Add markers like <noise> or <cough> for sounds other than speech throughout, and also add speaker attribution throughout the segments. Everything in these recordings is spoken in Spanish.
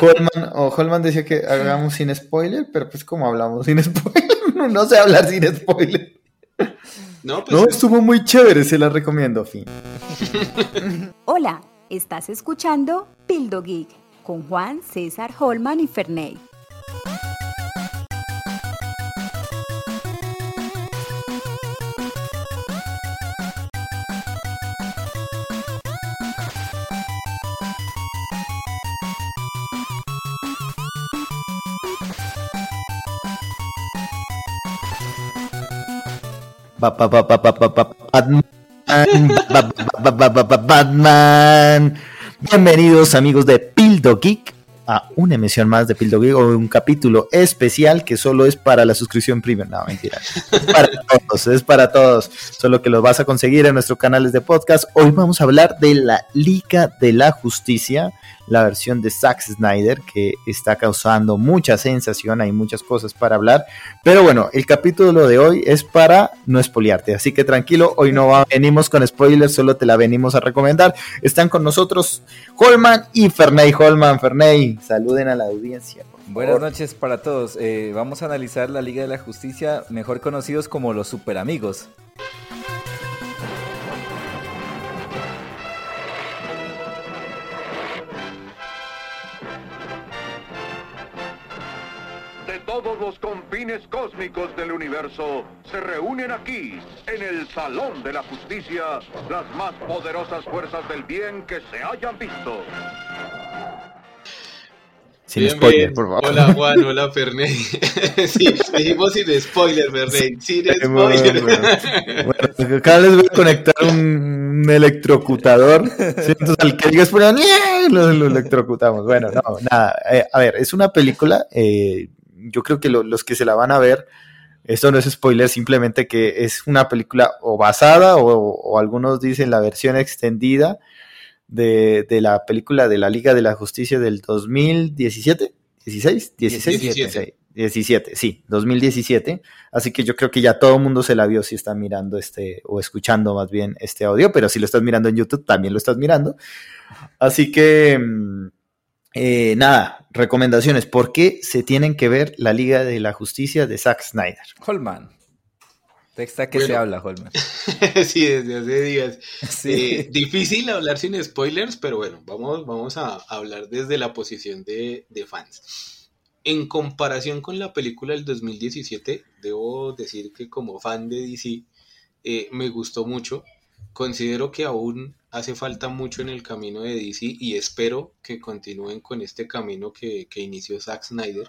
Speaker 1: Holman, o Holman decía que hagamos sin spoiler, pero pues como hablamos sin <laughs> spoiler, no sé hablar sin spoiler. No, pues no, estuvo muy chévere, se la recomiendo, fin. <laughs>
Speaker 2: Hola, estás escuchando Pildo Geek con Juan, César, Holman y Ferney.
Speaker 1: Batman. Bienvenidos amigos de Pildo Geek a una emisión más de Pildo Geek o un capítulo especial que solo es para la suscripción premium. No, mentira. Es para todos, es para todos. Solo que lo vas a conseguir en nuestros canales de podcast. Hoy vamos a hablar de la Liga de la Justicia la versión de Zack Snyder, que está causando mucha sensación, hay muchas cosas para hablar. Pero bueno, el capítulo de hoy es para no espoliarte, así que tranquilo, hoy no venimos con spoilers, solo te la venimos a recomendar. Están con nosotros Holman y Ferney. Holman, Ferney, saluden a la audiencia.
Speaker 3: Buenas noches para todos. Eh, vamos a analizar la Liga de la Justicia, mejor conocidos como los Super
Speaker 4: se reúnen aquí, en el Salón de la Justicia, las más poderosas fuerzas del bien que se hayan visto.
Speaker 5: Sin spoiler, por favor. Hola Juan, <laughs> hola Ferney. <laughs> sí, dijimos sin spoiler, Ferney. Sin spoiler.
Speaker 1: Bueno, cada vez voy a conectar un electrocutador. Entonces al que digas por lo, lo electrocutamos. Bueno, no, nada. Eh, a ver, es una película. Eh, yo creo que los que se la van a ver, esto no es spoiler, simplemente que es una película o basada o, algunos dicen la versión extendida de, la película de la Liga de la Justicia del 2017, 16, 16, 17. 17, sí, 2017. Así que yo creo que ya todo el mundo se la vio si está mirando este, o escuchando más bien este audio, pero si lo estás mirando en YouTube, también lo estás mirando. Así que mm, eh, nada, recomendaciones. ¿Por qué se tienen que ver la Liga de la Justicia de Zack Snyder?
Speaker 3: Holman. Texta que se habla, Holman. <laughs>
Speaker 5: sí, desde hace días. <laughs> Eh, difícil hablar sin spoilers, pero bueno, vamos, vamos a hablar desde la posición de, fans. En comparación con la película del 2017, debo decir que como fan de DC, eh, me gustó mucho. Considero que aún hace falta mucho en el camino de DC y espero que continúen con este camino que, inició Zack Snyder.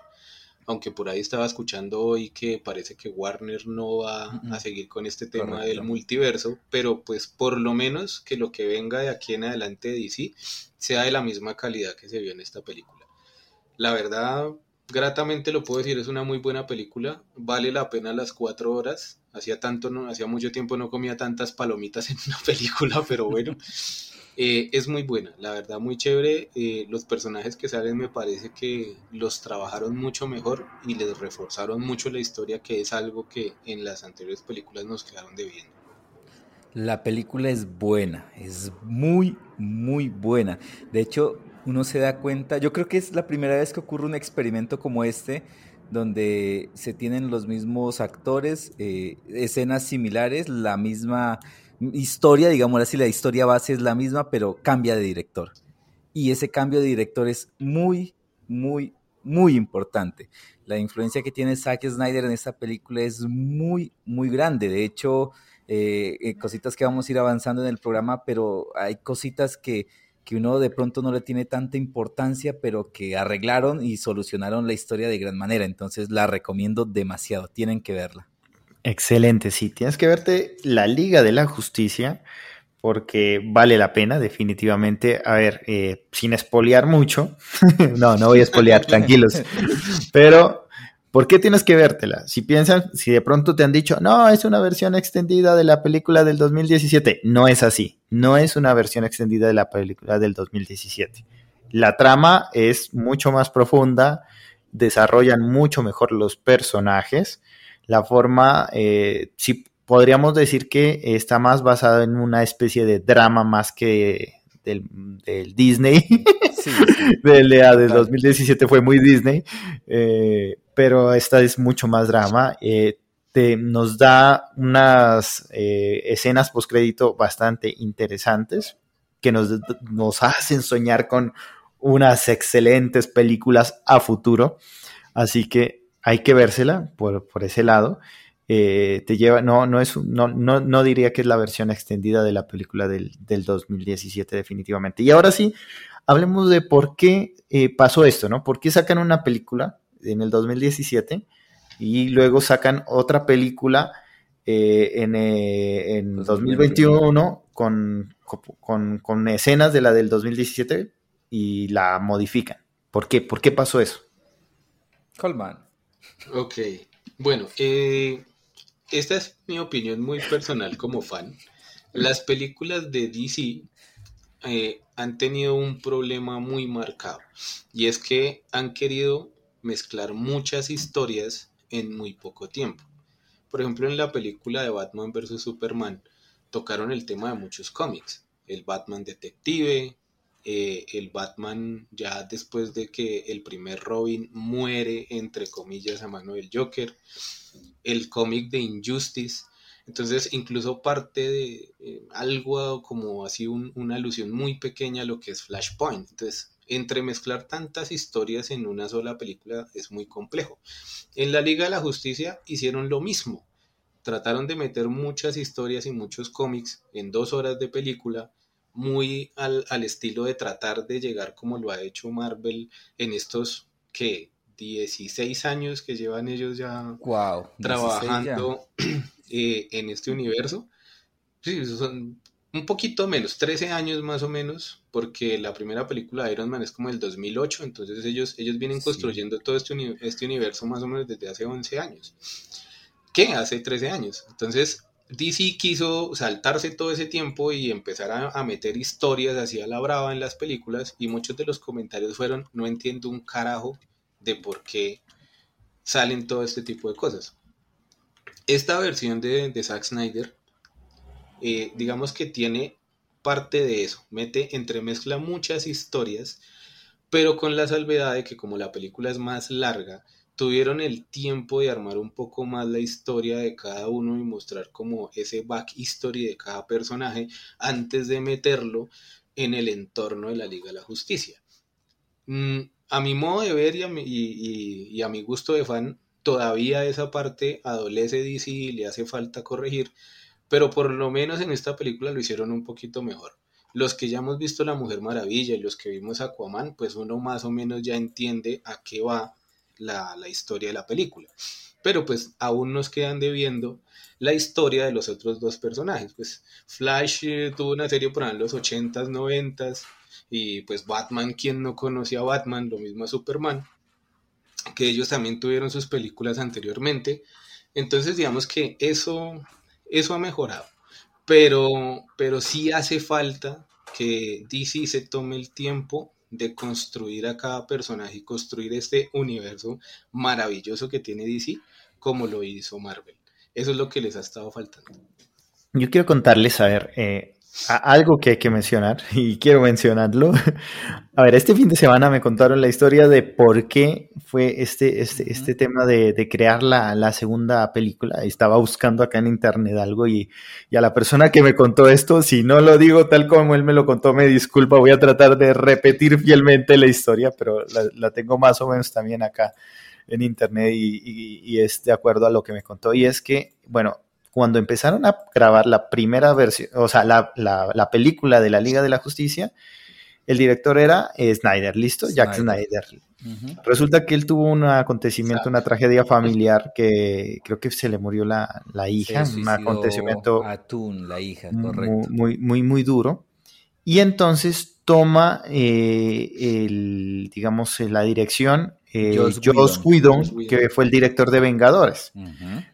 Speaker 5: Aunque por ahí estaba escuchando hoy que parece que Warner no va a seguir con este tema del multiverso, pero pues por lo menos que lo que venga de aquí en adelante de DC sea de la misma calidad que se vio en esta película. La verdad, gratamente lo puedo decir, es una muy buena película, vale la pena las cuatro horas, hacía tanto, no, hacía mucho tiempo no comía tantas palomitas en una <laughs> película, pero bueno, eh, es muy buena, la verdad muy chévere, eh, los personajes que salen me parece que los trabajaron mucho mejor y les reforzaron mucho la historia, que es algo que en las anteriores películas nos quedaron debiendo.
Speaker 3: La película es buena, es muy, muy buena. De hecho, uno se da cuenta, yo creo que es la primera vez que ocurre un experimento como este, donde se tienen los mismos actores, eh, escenas similares, la misma historia, digamos así, la historia base es la misma, pero cambia de director. Y ese cambio de director es muy, muy, muy importante. La influencia que tiene Zack Snyder en esta película es muy, muy grande. De hecho, eh, eh, cositas que vamos a ir avanzando en el programa, pero hay cositas que que uno de pronto no le tiene tanta importancia, pero que arreglaron y solucionaron la historia de gran manera. Entonces la recomiendo demasiado, tienen que verla.
Speaker 1: Excelente, sí, tienes que verte la Liga de la Justicia porque vale la pena definitivamente. A ver, eh, sin espolear mucho, <laughs> no, no voy a espolear, <laughs> tranquilos, pero ¿Por qué tienes que vértela? Si piensan, si de pronto te han dicho, no, es una versión extendida de la película del 2017, no es así, no es una versión extendida de la película del 2017. La trama es mucho más profunda, desarrollan mucho mejor los personajes, la forma, eh, sí podríamos decir que está más basada en una especie de drama más que del, Disney. Sí, <laughs> del, de 2017 fue muy Disney, eh, pero esta es mucho más drama. Eh, te, nos da unas eh, escenas postcrédito bastante interesantes que nos, nos hacen soñar con unas excelentes películas a futuro. Así que hay que vérsela por, por ese lado. Eh, te lleva, no, no es, no, no, no, diría que es la versión extendida de la película del, del 2017 definitivamente. Y ahora sí, hablemos de por qué eh, pasó esto, ¿no? ¿Por qué sacan una película en el 2017 y luego sacan otra película eh, en, en 2021 con, con, con, escenas de la del 2017 y la modifican? ¿Por qué? ¿Por qué pasó eso?
Speaker 3: Colman.
Speaker 5: Ok, bueno, eh, esta es mi opinión muy personal como fan. Las películas de DC eh, han tenido un problema muy marcado y es que han querido mezclar muchas historias en muy poco tiempo. Por ejemplo, en la película de Batman vs. Superman tocaron el tema de muchos cómics. El Batman detective, eh, el Batman ya después de que el primer Robin muere, entre comillas, a mano del Joker, el cómic de Injustice. Entonces, incluso parte de eh, algo como así una alusión muy pequeña a lo que es Flashpoint. Entonces, entremezclar tantas historias en una sola película es muy complejo. En la Liga de la Justicia hicieron lo mismo. Trataron de meter muchas historias y muchos cómics en dos horas de película, muy al, al estilo de tratar de llegar como lo ha hecho Marvel en estos que 16 años que llevan ellos ya trabajando <clears throat> eh, en este universo. Sí, son un poquito menos, 13 años más o menos, porque la primera película de Iron Man es como el 2008, entonces ellos, ellos vienen construyendo todo este, este universo más o menos desde hace 11 años. ¿Qué? Hace 13 años. Entonces, DC quiso saltarse todo ese tiempo y empezar a, meter historias así a la brava en las películas y muchos de los comentarios fueron, no entiendo un carajo de por qué salen todo este tipo de cosas. Esta versión de, de Zack Snyder, eh, digamos que tiene parte de eso, mete, entremezcla muchas historias, pero con la salvedad de que como la película es más larga, tuvieron el tiempo de armar un poco más la historia de cada uno y mostrar como ese back history de cada personaje antes de meterlo en el entorno de la Liga de la Justicia. Mm, a mi modo de ver y a mi, gusto de fan, todavía esa parte adolece DC y le hace falta corregir, pero por lo menos en esta película lo hicieron un poquito mejor. Los que ya hemos visto La Mujer Maravilla y los que vimos Aquaman, pues uno más o menos ya entiende a qué va la, historia de la película. Pero pues aún nos quedan debiendo la historia de los otros dos personajes. Pues Flash eh, tuvo una serie por ahí en los 80s, 90s, y pues Batman, quien no conocía a Batman, lo mismo a Superman, que ellos también tuvieron sus películas anteriormente. Entonces digamos que eso, eso ha mejorado. Pero, pero sí hace falta que DC se tome el tiempo de construir a cada personaje y construir este universo maravilloso que tiene DC como lo hizo Marvel. Eso es lo que les ha estado faltando.
Speaker 1: Yo quiero contarles, a ver, eh, algo que hay que mencionar, <laughs> y quiero mencionarlo. <laughs> A ver, este fin de semana me contaron la historia de por qué fue este, este, este tema de, de crear la, la, segunda película. Estaba buscando acá en internet algo y, y, a la persona que me contó esto, si no lo digo tal como él me lo contó, me disculpa, voy a tratar de repetir fielmente la historia, pero la, la tengo más o menos también acá en internet y, y, y es de acuerdo a lo que me contó. Y es que, bueno, cuando empezaron a grabar la primera versión, o sea, la, la, película de la Liga de la Justicia, el director era Snyder, ¿listo? Jack Snyder. Resulta que él tuvo un acontecimiento, una tragedia familiar que creo que se le murió la, la hija, un acontecimiento
Speaker 3: Atún, la hija,
Speaker 1: correcto. Muy, muy, muy duro. Y entonces toma eh, el, digamos, la dirección eh, Joss, Whedon, que fue el director de Vengadores.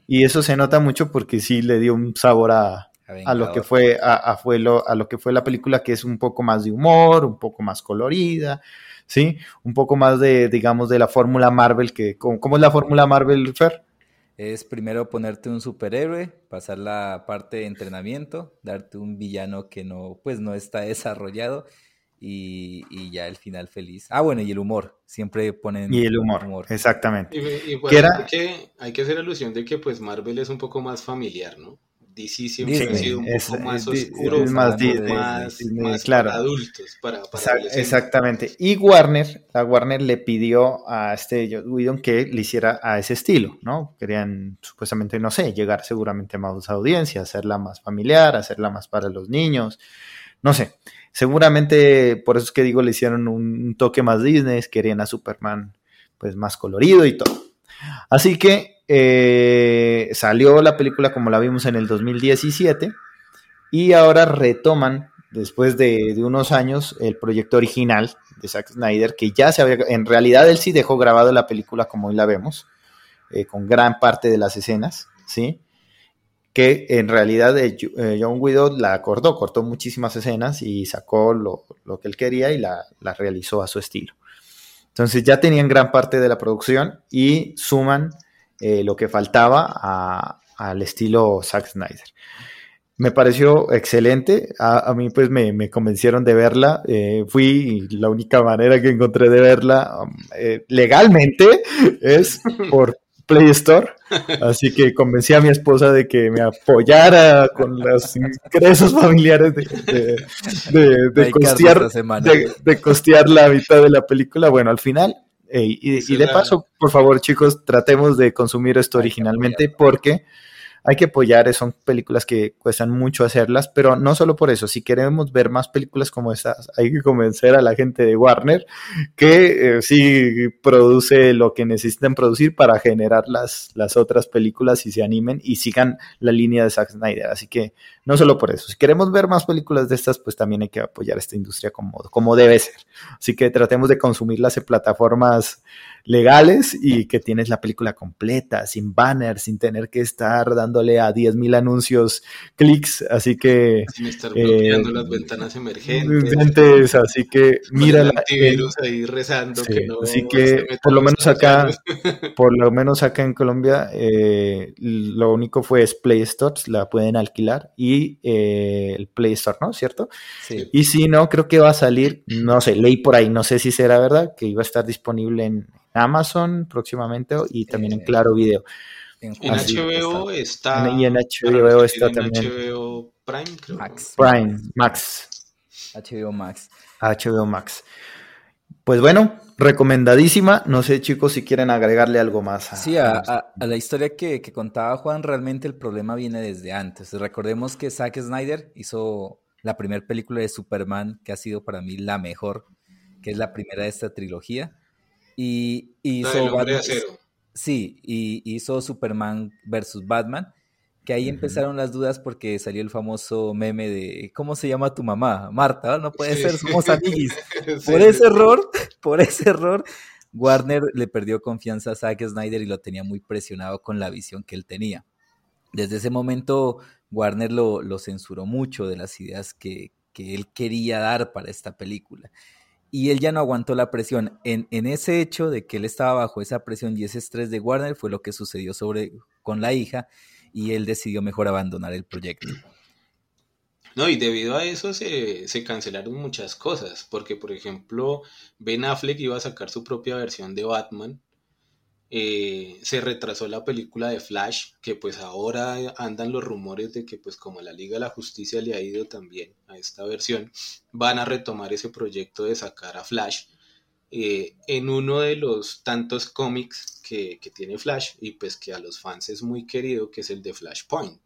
Speaker 1: Y eso se nota mucho porque sí le dio un sabor a, a, lo que fue a, fue lo, a lo que fue la película, que es un poco más de humor, un poco más colorida, ¿sí? Un poco más de, digamos, de la fórmula Marvel, que ¿cómo, es la fórmula Marvel, Fer?
Speaker 3: Es primero ponerte un superhéroe, pasar la parte de entrenamiento, darte un villano que no, pues no está <laughs> desarrollado y, y, ya el final feliz. Ah, bueno, y el humor, siempre ponen...
Speaker 1: Y el humor, exactamente.
Speaker 5: Y, bueno, hay, que, hay que hacer alusión de que pues Marvel es un poco más familiar, ¿no? DC siempre ha sido un poco más oscuro, más, más, claro. para adultos. Para,
Speaker 1: exactamente. Y Warner, la Warner le pidió a este Whedon que le hiciera a ese estilo, ¿no? Querían supuestamente, no sé, llegar seguramente a más audiencia, hacerla más familiar, hacerla más para los niños, no sé. Seguramente, por eso es que digo, le hicieron un toque más Disney, querían a Superman pues más colorido y todo. Así que eh, salió la película como la vimos en el 2017 y ahora retoman, después de, unos años, el proyecto original de Zack Snyder, que ya se había, en realidad él sí dejó grabado la película como hoy la vemos, eh, con gran parte de las escenas, ¿sí? Que en realidad eh, John Widow la cortó, cortó muchísimas escenas y sacó lo, que él quería y la, la realizó a su estilo. Entonces ya tenían gran parte de la producción y suman eh, lo que faltaba al estilo Zack Snyder. Me pareció excelente, a, mí pues me, convencieron de verla, eh, fui la única manera que encontré de verla um, eh, legalmente <laughs> es por Play Store, así que convencí a mi esposa de que me apoyara con los ingresos familiares de, de, costear, de, costear la mitad de la película. Bueno, al final y, de paso, por favor, chicos, tratemos de consumir esto originalmente porque hay que apoyar, son películas que cuestan mucho hacerlas, pero no solo por eso, si queremos ver más películas como estas, hay que convencer a la gente de Warner que eh, sí produce lo que necesitan producir para generar las, las otras películas y se animen y sigan la línea de Zack Snyder. Así que no solo por eso, si queremos ver más películas de estas, pues también hay que apoyar esta industria como, como debe ser. Así que tratemos de consumirlas en plataformas legales y que tienes la película completa, sin banner, sin tener que estar dándole a 10.000 anuncios clics, así que...
Speaker 5: Sin estar bloqueando eh, las ventanas emergentes.
Speaker 1: Así que mira la...
Speaker 5: ahí rezando que no...
Speaker 1: Así que por lo menos acá, <laughs> por lo menos acá en Colombia, eh, lo único fue Play Stores, la pueden alquilar y eh, el Play Store, ¿no? ¿Cierto? Sí. Y si no, creo que va a salir, no sé, leí por ahí, no sé si será verdad, que iba a estar disponible en Amazon próximamente y también en eh, Claro Video.
Speaker 5: En, HBO está.
Speaker 1: Y en HBO está también.
Speaker 5: HBO Prime, creo.
Speaker 1: Max. Prime, Max.
Speaker 3: HBO Max.
Speaker 1: HBO Max. Pues bueno, recomendadísima. No sé, chicos, si quieren agregarle algo más.
Speaker 3: sí, a, la historia que, que, contaba Juan, realmente el problema viene desde antes. Recordemos que Zack Snyder hizo la primera película de Superman, que ha sido para mí la mejor, que es la primera de esta trilogía. Y hizo Batman, Sí, y hizo Superman versus Batman, que ahí empezaron las dudas porque salió el famoso meme de ¿cómo se llama tu mamá? Marta, no puede ser, somos amiguis. <laughs> Por ese error, <laughs> por ese error, Warner le perdió confianza a Zack Snyder y lo tenía muy presionado con la visión que él tenía. Desde ese momento, Warner lo, lo censuró mucho de las ideas que, que él quería dar para esta película y él ya no aguantó la presión. En, en, ese hecho de que él estaba bajo esa presión y ese estrés de Warner fue lo que sucedió sobre, con la hija y él decidió mejor abandonar el proyecto.
Speaker 5: No, y debido a eso se, se, cancelaron muchas cosas, porque por ejemplo Ben Affleck iba a sacar su propia versión de Batman eh, se retrasó la película de Flash, que pues ahora andan los rumores de que pues como la Liga de la Justicia le ha ido también a esta versión, van a retomar ese proyecto de sacar a Flash eh, en uno de los tantos cómics que, que, tiene Flash y pues que a los fans es muy querido, que es el de Flashpoint.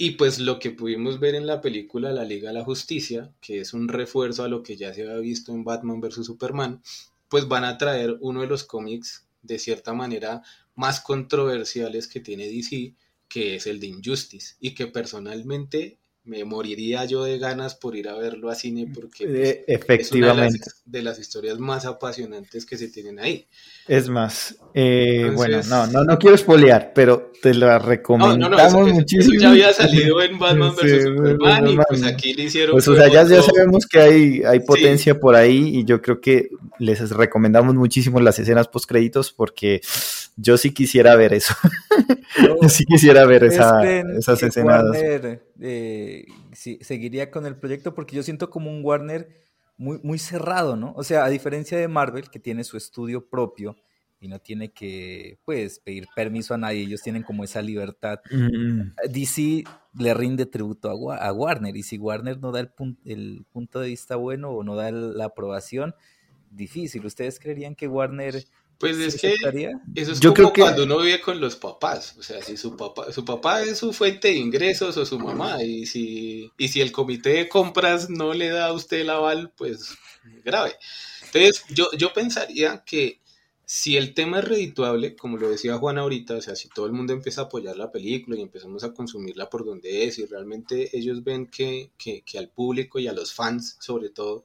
Speaker 5: Y pues lo que pudimos ver en la película La Liga de la Justicia, que es un refuerzo a lo que ya se había visto en Batman vs. Superman, pues van a traer uno de los cómics de cierta manera más controversiales que tiene DC, que es el de Injustice, y que personalmente me moriría yo de ganas por ir a verlo a cine porque
Speaker 1: eh, efectivamente
Speaker 5: es una de las, historias más apasionantes que se tienen ahí.
Speaker 1: Es más, eh, bueno, no, no, no quiero espolear, pero te la recomendamos muchísimo.
Speaker 5: ya había salido en Batman vs Superman y pues aquí le hicieron.
Speaker 1: Pues o sea, ya, ya, sabemos que hay, hay potencia por ahí y yo creo que les recomendamos muchísimo las escenas post créditos porque yo sí quisiera ver eso. <laughs> Yo sí quisiera ver esas escenas.
Speaker 3: Warner eh, seguiría con el proyecto porque yo siento como un Warner muy, muy cerrado, ¿no? O sea, a diferencia de Marvel, que tiene su estudio propio y no tiene que, pues, pedir permiso a nadie, ellos tienen como esa libertad. Mm. DC le rinde tributo a, Warner y si Warner no da el, el punto de vista bueno o no da la aprobación, difícil. ¿Ustedes creerían que Warner
Speaker 5: pues es que eso es como cuando uno vive con los papás, o sea, si su papá, su papá es su fuente de ingresos o su mamá, y si, y si el comité de compras no le da a usted el aval, pues grave. Entonces, yo, yo pensaría que si el tema es redituable, como lo decía Juan ahorita, o sea, si todo el mundo empieza a apoyar la película y empezamos a consumirla por donde es, y realmente ellos ven que, que, que al público y a los fans, sobre todo,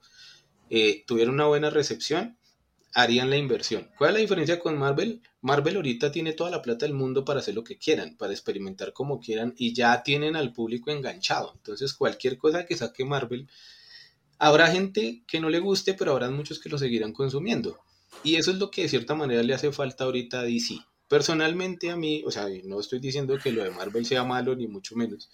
Speaker 5: eh, tuvieron una buena recepción, harían la inversión. ¿Cuál es la diferencia con Marvel? Marvel ahorita tiene toda la plata del mundo para hacer lo que quieran, para experimentar como quieran y ya tienen al público enganchado. Entonces cualquier cosa que saque Marvel, habrá gente que no le guste, pero habrá muchos que lo seguirán consumiendo. Y eso es lo que de cierta manera le hace falta ahorita a DC. Personalmente a mí, o sea, no estoy diciendo que lo de Marvel sea malo ni mucho menos.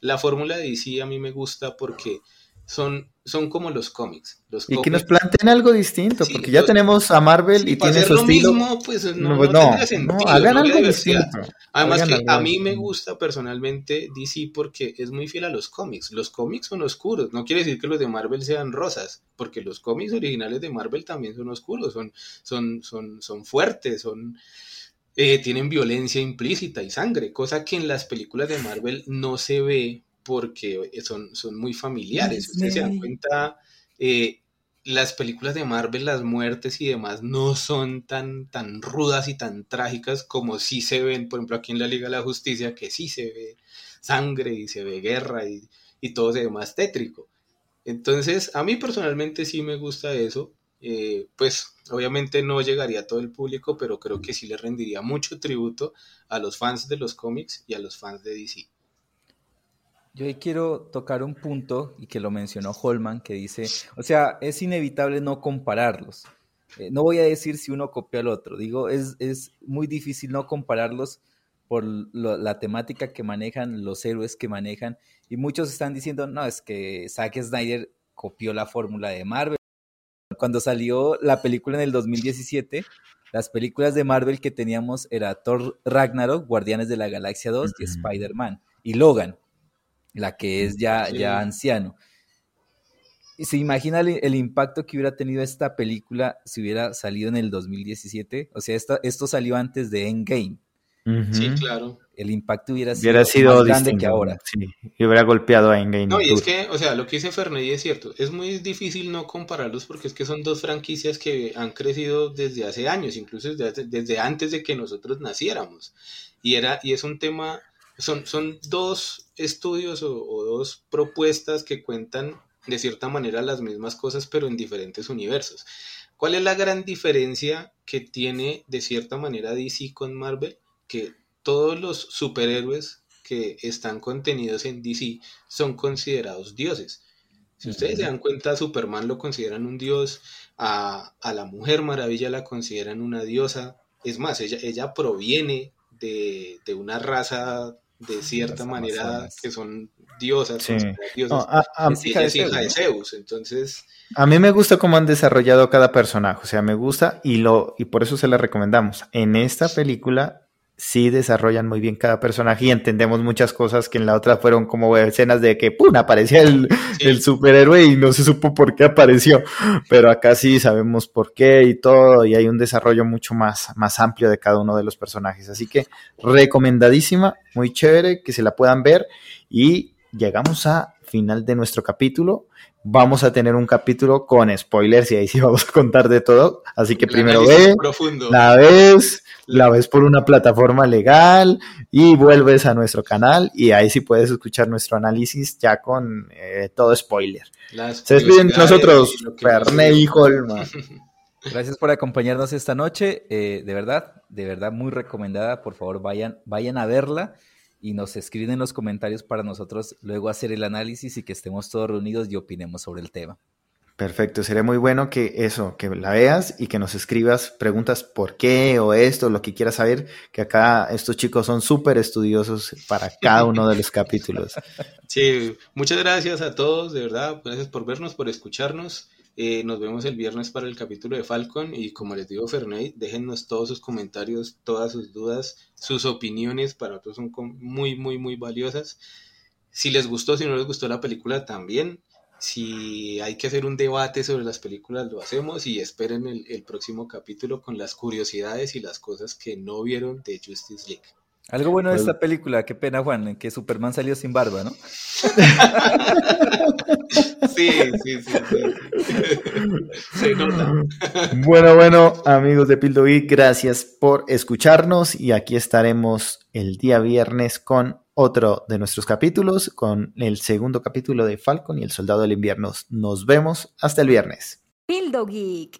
Speaker 5: La fórmula de DC a mí me gusta porque son, son como los cómics. Los
Speaker 1: y que nos planteen algo distinto, porque ya tenemos a Marvel y tiene su estilo.
Speaker 5: Mismo, pues no, no, no, sentido, no hagan algo distinto. Además que a mí me gusta personalmente DC porque es muy fiel a los cómics. Los cómics son oscuros, no quiere decir que los de Marvel sean rosas, porque los cómics originales de Marvel también son oscuros, son, son, son, son fuertes, son... Eh, tienen violencia implícita y sangre, cosa que en las películas de Marvel no se ve porque son, son muy familiares. Ustedes se dan cuenta, eh, las películas de Marvel, las muertes y demás, no son tan, tan rudas y tan trágicas como sí se ven, por ejemplo, aquí en la Liga de la Justicia, que sí se ve sangre y se ve guerra y, todo se ve más tétrico. Entonces, a mí personalmente sí me gusta eso. Eh, pues obviamente no llegaría a todo el público, pero creo que sí le rendiría mucho tributo a los fans de los cómics y a los fans de DC.
Speaker 3: Yo ahí quiero tocar un punto, y que lo mencionó Holman, que dice, o sea, es inevitable no compararlos. Eh, no voy a decir si uno copió al otro, digo, es, es muy difícil no compararlos por la temática que manejan, los héroes que manejan, y muchos están diciendo, no, es que Zack Snyder copió la fórmula de Marvel. Cuando salió la película en el 2017, las películas de Marvel que teníamos era Thor Ragnarok, Guardianes de la Galaxia 2 y Spider-Man, y Logan la que es ya, ya anciano. ¿Se imagina el, impacto que hubiera tenido esta película si hubiera salido en el 2017? O sea, esto, salió antes de Endgame.
Speaker 5: Sí, claro.
Speaker 3: El impacto hubiera sido, más grande que ahora.
Speaker 1: Sí, y hubiera golpeado a Endgame.
Speaker 5: No, y es que, o sea, lo que dice Ferney es cierto. Es muy difícil no compararlos porque es que son dos franquicias que han crecido desde hace años, incluso desde, desde antes de que nosotros naciéramos. Y, era, y es un tema son, son dos estudios o, dos propuestas que cuentan de cierta manera las mismas cosas, pero en diferentes universos. ¿Cuál es la gran diferencia que tiene de cierta manera DC con Marvel? Que todos los superhéroes que están contenidos en DC son considerados dioses. Si ustedes se dan cuenta, Superman lo consideran un dios, a, la Mujer Maravilla la consideran una diosa. Es más, ella, ella proviene de, de una raza de cierta manera que son diosas, a, hija, de Zeus, entonces...
Speaker 1: A mí me gusta cómo han desarrollado cada personaje, o sea, me gusta y, lo, y por eso se la recomendamos. En esta película sí desarrollan muy bien cada personaje y entendemos muchas cosas que en la otra fueron como escenas de que ¡pum! aparecía el, el, superhéroe y no se supo por qué apareció. Pero acá sí sabemos por qué y todo, y hay un desarrollo mucho más, más amplio de cada uno de los personajes. Así que recomendadísima, muy chévere, que se la puedan ver. Y llegamos a final de nuestro capítulo vamos a tener un capítulo con spoilers y ahí sí <laughs> vamos a contar de todo. Así que primero ve, la ves, la ves por una plataforma legal y vuelves a nuestro canal y ahí sí puedes escuchar nuestro análisis ya con eh, todo spoiler. Se despiden nosotros, Ferney y Holma. <laughs>
Speaker 3: Gracias por acompañarnos esta noche. Eh, de verdad, de verdad muy recomendada. Por favor, vayan, vayan a verla y nos escriben en los comentarios para nosotros luego hacer el análisis y que estemos todos reunidos y opinemos sobre el tema.
Speaker 1: Perfecto, sería muy bueno que eso, que la veas y que nos escribas preguntas por qué o esto, lo que quieras saber, que acá estos chicos son súper estudiosos para cada uno de los <laughs> capítulos.
Speaker 5: Sí, muchas gracias a todos, de verdad, gracias por vernos, por escucharnos. Eh, nos vemos el viernes para el capítulo de Falcon y como les digo, Ferney, déjennos todos sus comentarios, todas sus dudas, sus opiniones, para nosotros son muy, muy, muy valiosas. Si les gustó, si no les gustó la película también, si hay que hacer un debate sobre las películas, lo hacemos y esperen el, próximo capítulo con las curiosidades y las cosas que no vieron de Justice League.
Speaker 3: Algo bueno de pues esta película, qué pena Juan, que Superman salió sin barba, ¿no? <laughs>
Speaker 5: sí, sí, sí, Se nota.
Speaker 1: Bueno, bueno, amigos de Pildo gracias por escucharnos y aquí estaremos el día viernes con otro de nuestros capítulos con el segundo capítulo de Falcon y el Soldado del Invierno. Nos vemos hasta el viernes.
Speaker 2: Pildo Geek.